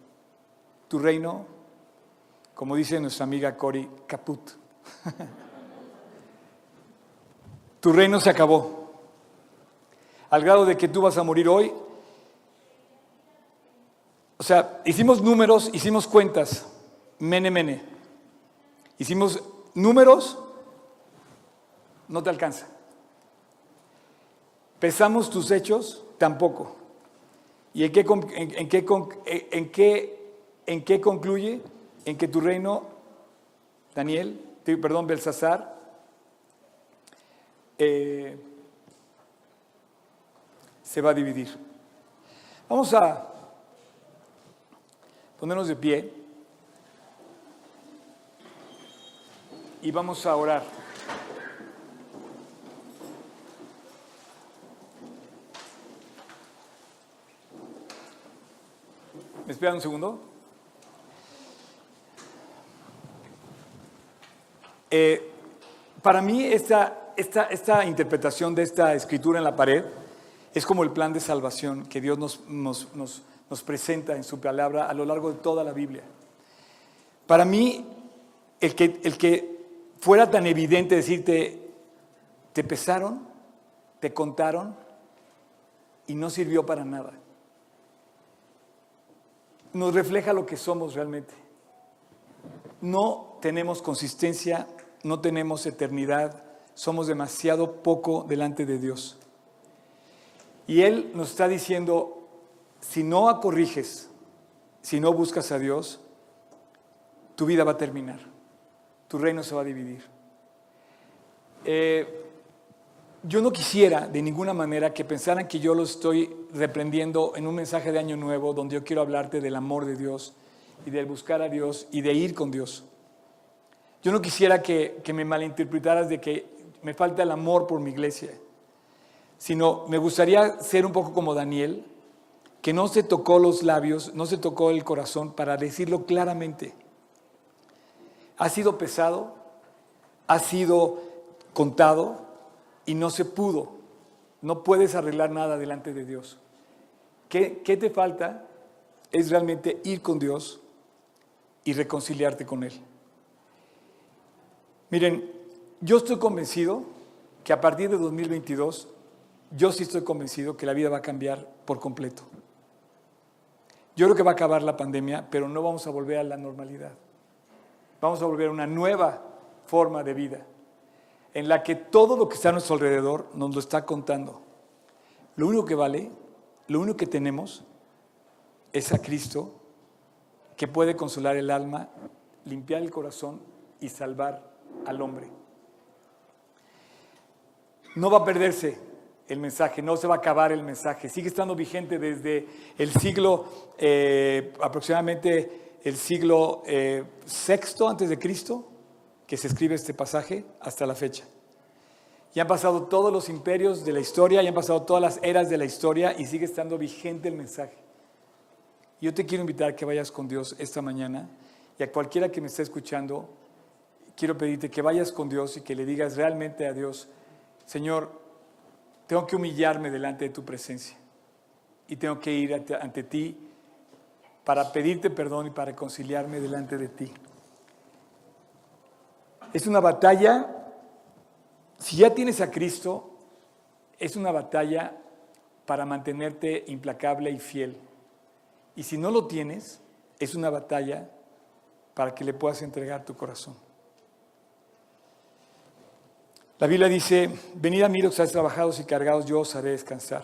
tu reino, como dice nuestra amiga Cori, caput. tu reino se acabó. Al grado de que tú vas a morir hoy. O sea, hicimos números, hicimos cuentas. Mene, mene. Hicimos números, no te alcanza. Pesamos tus hechos, tampoco. ¿Y en qué, en, qué, en, qué, en qué concluye? En que tu reino, Daniel, perdón, Belsasar, eh, se va a dividir. Vamos a ponernos de pie y vamos a orar. ¿Me esperan un segundo? Eh, para mí esta, esta, esta, interpretación de esta escritura en la pared es como el plan de salvación que Dios nos, nos, nos, nos presenta en su palabra a lo largo de toda la Biblia. Para mí, el que, el que fuera tan evidente decirte, te pesaron, te contaron y no sirvió para nada nos refleja lo que somos realmente. No tenemos consistencia, no tenemos eternidad, somos demasiado poco delante de Dios. Y Él nos está diciendo, si no corriges, si no buscas a Dios, tu vida va a terminar, tu reino se va a dividir. Eh, yo no quisiera de ninguna manera que pensaran que yo lo estoy reprendiendo en un mensaje de Año Nuevo donde yo quiero hablarte del amor de Dios y del buscar a Dios y de ir con Dios. Yo no quisiera que, que me malinterpretaras de que me falta el amor por mi iglesia, sino me gustaría ser un poco como Daniel, que no se tocó los labios, no se tocó el corazón para decirlo claramente. Ha sido pesado, ha sido contado, y no se pudo. No puedes arreglar nada delante de Dios. ¿Qué, ¿Qué, te falta? Es realmente ir con Dios y reconciliarte con Él. Miren, yo estoy convencido que a partir de 2022, yo sí estoy convencido que la vida va a cambiar por completo. Yo creo que va a acabar la pandemia, pero no vamos a volver a la normalidad. Vamos a volver a una nueva forma de vida en la que todo lo que está a nuestro alrededor nos lo está contando. Lo único que vale, lo único que tenemos es a Cristo que puede consolar el alma, limpiar el corazón y salvar al hombre. No va a perderse el mensaje, no se va a acabar el mensaje, sigue estando vigente desde el siglo, eh, aproximadamente el siglo eh, sexto antes de Cristo, que se escribe este pasaje hasta la fecha. Ya han pasado todos los imperios de la historia, ya han pasado todas las eras de la historia y sigue estando vigente el mensaje. Yo te quiero invitar a que vayas con Dios esta mañana y a cualquiera que me esté escuchando, quiero pedirte que vayas con Dios y que le digas realmente a Dios, Señor, tengo que humillarme delante de tu presencia y tengo que ir ante ti para pedirte perdón y para reconciliarme delante de ti. Es una batalla, si ya tienes a Cristo, es una batalla para mantenerte implacable y fiel. Y si no lo tienes, es una batalla para que le puedas entregar tu corazón. La Biblia dice, venid a mí los que trabajados y cargados, yo os haré descansar.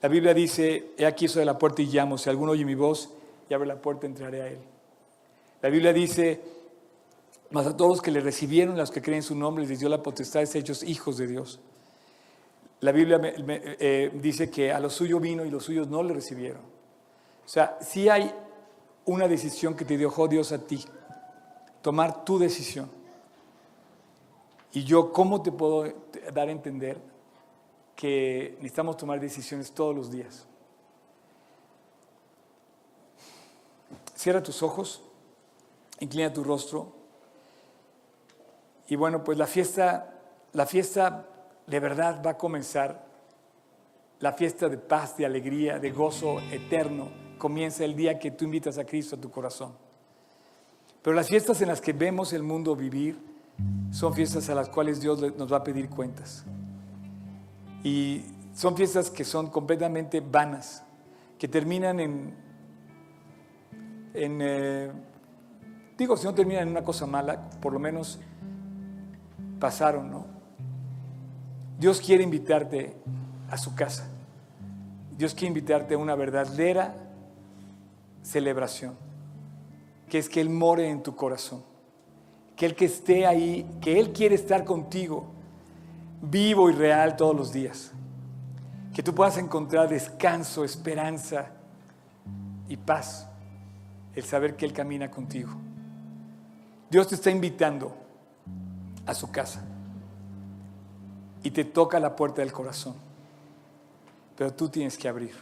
La Biblia dice, he aquí soy de la puerta y llamo, si alguno oye mi voz y abre la puerta, entraré a él. La Biblia dice, mas a todos los que le recibieron, los que creen en su nombre, les dio la potestad de ser hechos hijos de Dios. La Biblia eh, dice que a los suyos vino y los suyos no le recibieron. O sea, si hay una decisión que te dio Dios a ti, tomar tu decisión. Y yo, ¿cómo te puedo dar a entender que necesitamos tomar decisiones todos los días? Cierra tus ojos, inclina tu rostro. Y bueno, pues la fiesta la fiesta de verdad va a comenzar. La fiesta de paz, de alegría, de gozo eterno comienza el día que tú invitas a Cristo a tu corazón. Pero las fiestas en las que vemos el mundo vivir son fiestas a las cuales Dios nos va a pedir cuentas. Y son fiestas que son completamente vanas, que terminan en, eh, digo, si no terminan en una cosa mala, por lo menos pasaron, ¿no? Dios quiere invitarte a su casa. Dios quiere invitarte a una verdadera celebración, que es que Él more en tu corazón, que Él que esté ahí, que Él quiere estar contigo, vivo y real todos los días, que tú puedas encontrar descanso, esperanza y paz, el saber que Él camina contigo. Dios te está invitando a su casa y te toca la puerta del corazón. Pero tú tienes que abrir.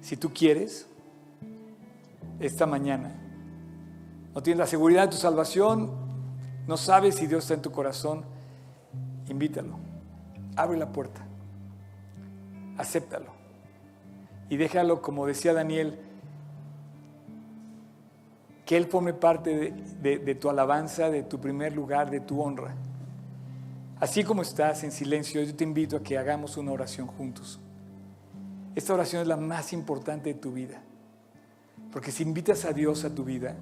Si tú quieres, esta mañana, no tienes la seguridad de tu salvación, no sabes si Dios está en tu corazón, invítalo. Abre la puerta. Acéptalo. Y déjalo, como decía Daniel, que Él forme parte de, tu alabanza, de tu primer lugar, de tu honra. Así como estás en silencio, yo te invito a que hagamos una oración juntos. Esta oración es la más importante de tu vida. Porque si invitas a Dios a tu vida,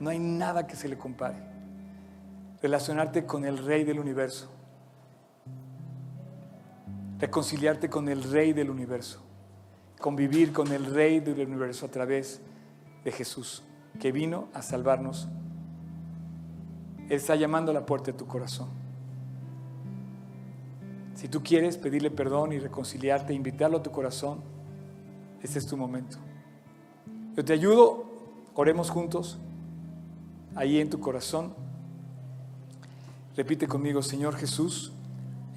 no hay nada que se le compare. Relacionarte con el Rey del universo. Reconciliarte con el Rey del universo. Convivir con el Rey del universo a través de Jesús que vino a salvarnos. Él está llamando a la puerta de tu corazón. Si tú quieres pedirle perdón y reconciliarte, invitarlo a tu corazón, este es tu momento. Yo te ayudo, oremos juntos, ahí en tu corazón. Repite conmigo, Señor Jesús,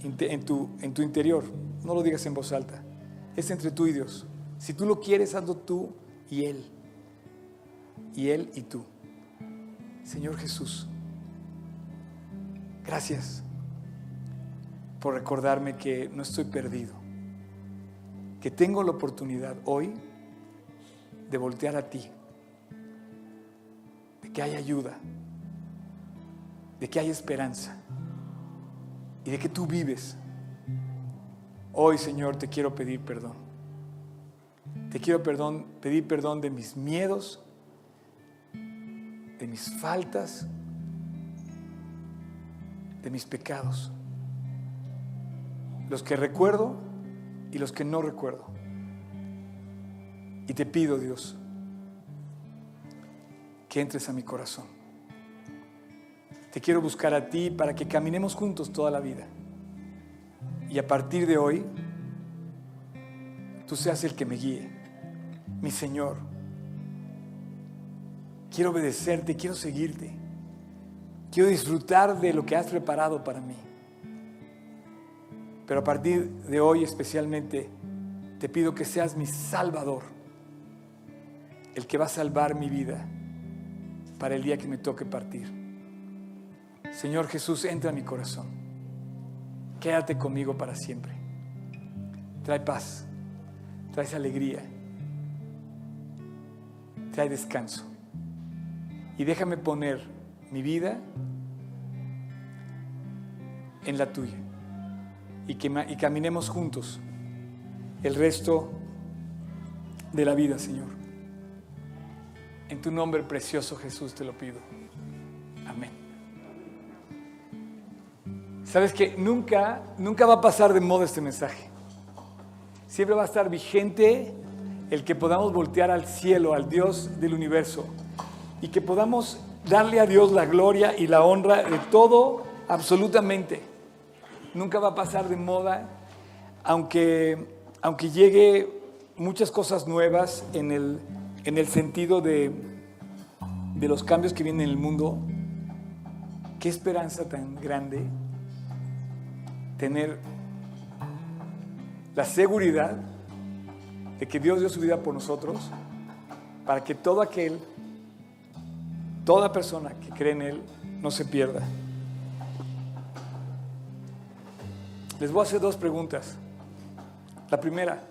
en tu, en tu interior. No lo digas en voz alta. Es entre tú y Dios. Si tú lo quieres, hazlo tú y Él y Él y tú. Señor Jesús, gracias por recordarme que no estoy perdido, que tengo la oportunidad hoy de voltear a ti, de que hay ayuda, de que hay esperanza y de que tú vives. Hoy, Señor, te quiero pedir perdón. Te quiero perdón, pedir perdón de mis miedos, de mis faltas, de mis pecados, los que recuerdo y los que no recuerdo. Y te pido, Dios, que entres a mi corazón. Te quiero buscar a ti para que caminemos juntos toda la vida. Y a partir de hoy, tú seas el que me guíe, mi Señor Quiero obedecerte, quiero seguirte. Quiero disfrutar de lo que has preparado para mí. Pero a partir de hoy especialmente te pido que seas mi salvador, el que va a salvar mi vida para el día que me toque partir. Señor Jesús, entra en mi corazón. Quédate conmigo para siempre. Trae paz, traes alegría, trae descanso y déjame poner mi vida en la tuya y, que, y caminemos juntos el resto de la vida, Señor. En tu nombre precioso Jesús te lo pido. Amén. Sabes que nunca, nunca va a pasar de moda este mensaje. Siempre va a estar vigente el que podamos voltear al cielo, al Dios del universo y que podamos darle a Dios la gloria y la honra de todo, absolutamente. Nunca va a pasar de moda, aunque, aunque llegue muchas cosas nuevas en el, en el sentido de, de los cambios que vienen en el mundo. Qué esperanza tan grande tener la seguridad de que Dios dio su vida por nosotros para que todo aquel Toda persona que cree en Él no se pierda, Les voy a hacer dos preguntas. La primera,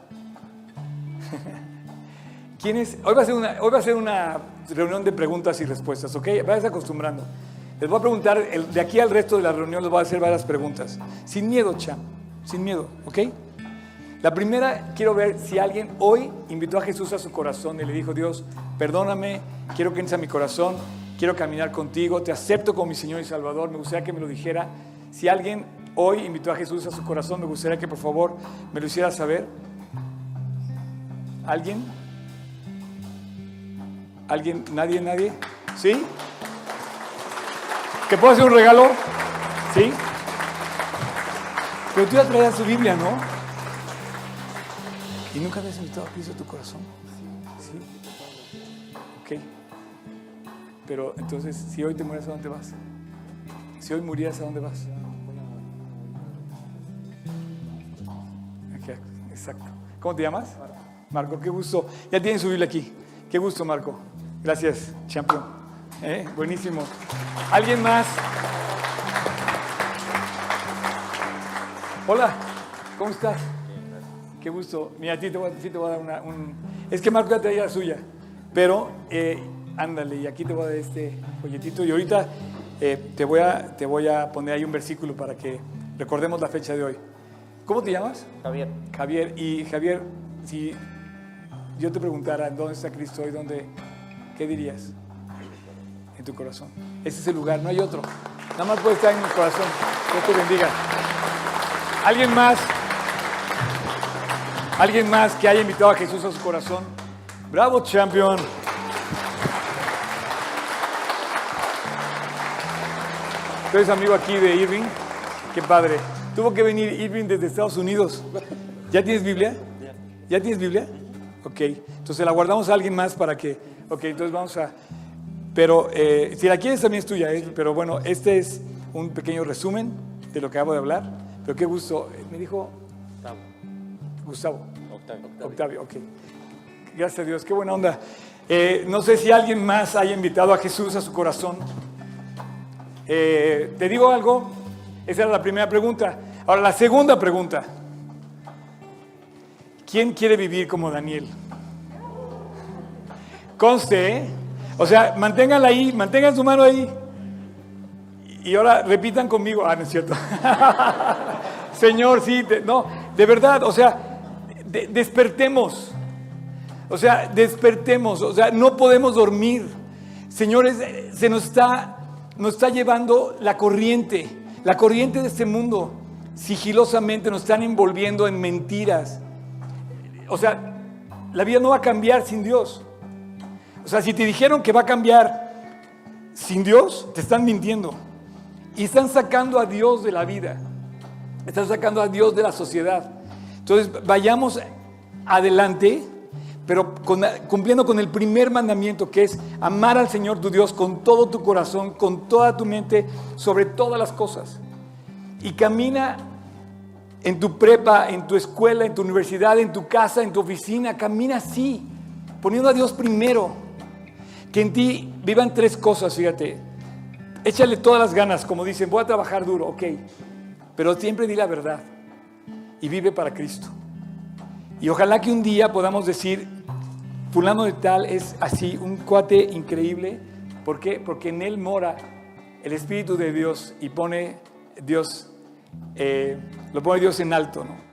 ¿quién es? Hoy va a ser una, hoy va a ser una reunión de preguntas y respuestas, ¿ok? Vayas acostumbrando. Les voy a preguntar, de aquí al resto de la reunión les voy a hacer varias preguntas. Sin miedo, Cham, sin miedo, ¿ok? La primera, quiero ver si alguien hoy invitó a Jesús a su corazón y le dijo, Dios, perdóname, quiero que entres a mi corazón, quiero caminar contigo, te acepto como mi Señor y Salvador, me gustaría que me lo dijera. Si alguien hoy invitó a Jesús a su corazón, me gustaría que por favor me lo hiciera saber. ¿Alguien? ¿Alguien? ¿Nadie? ¿Nadie? ¿Sí? ¿Que puedo hacer un regalo? ¿Sí? Pero tú ya traías su Biblia, ¿no? ¿Y nunca habías invitado a Cristo a tu corazón? Pero entonces, si hoy te mueres, ¿a dónde vas? Si hoy murieras, ¿a dónde vas? Exacto. ¿Cómo te llamas? Marco, qué gusto. Ya tienes su Biblia aquí. Qué gusto, Marco. Gracias, champion. ¿Eh? Buenísimo. ¿Alguien más? Hola, ¿cómo estás? Qué gusto. Mira, a ti te voy, a- sí te voy a dar una, un... Es que Marco ya traía la suya, pero eh, ándale, y aquí te voy a dar este folletito y ahorita eh, te, voy a, te voy a poner ahí un versículo para que recordemos la fecha de hoy. ¿Cómo te llamas? Javier, Javier. Y Javier, si yo te preguntara dónde está Cristo hoy, dónde, ¿qué dirías? En tu corazón. Ese es el lugar, no hay otro. Nada más puede estar en mi corazón. Dios te bendiga. ¿Alguien más? ¿Alguien más que haya invitado a Jesús a su corazón? Bravo, champion. Tú eres amigo aquí de Irving. Qué padre. Tuvo que venir Irving desde Estados Unidos. ¿Ya tienes Biblia? ¿Ya tienes Biblia? Ok. Entonces la guardamos a alguien más para que. Ok, entonces vamos a. Pero eh, si la quieres también es tuya. ¿eh? Pero bueno, este es un pequeño resumen de lo que acabo de hablar. Pero qué gusto. Me dijo Octavo. Gustavo. Octavio. Octavio, ok. Gracias a Dios, qué buena onda. Eh, no sé si alguien más haya invitado a Jesús a su corazón. Eh, ¿Te digo algo? Esa era la primera pregunta. Ahora, la segunda pregunta. ¿Quién quiere vivir como Daniel? Conste, ¿eh? O sea, manténganla ahí, mantengan su mano ahí. Y ahora repitan conmigo. Ah, no es cierto. Señor, sí, no, de verdad, o sea, de- despertemos. O sea, despertemos, o sea, no podemos dormir. Señores, se nos está, nos está llevando la corriente, la corriente de este mundo. Sigilosamente nos están envolviendo en mentiras. O sea, la vida no va a cambiar sin Dios. O sea, si te dijeron que va a cambiar sin Dios, te están mintiendo. Y están sacando a Dios de la vida. Están sacando a Dios de la sociedad. Entonces, vayamos adelante, pero cumpliendo con el primer mandamiento, que es amar al Señor tu Dios con todo tu corazón, con toda tu mente, sobre todas las cosas. Y camina en tu prepa, en tu escuela, en tu universidad, en tu casa, en tu oficina, camina así, poniendo a Dios primero. Que en ti vivan tres cosas, fíjate. Échale todas las ganas, como dicen, voy a trabajar duro, ok. Pero siempre di la verdad y vive para Cristo. Y ojalá que un día podamos decir, fulano de tal es así, un cuate increíble. ¿Por qué? Porque en él mora el Espíritu de Dios y pone Dios, eh, lo pone Dios en alto, ¿no?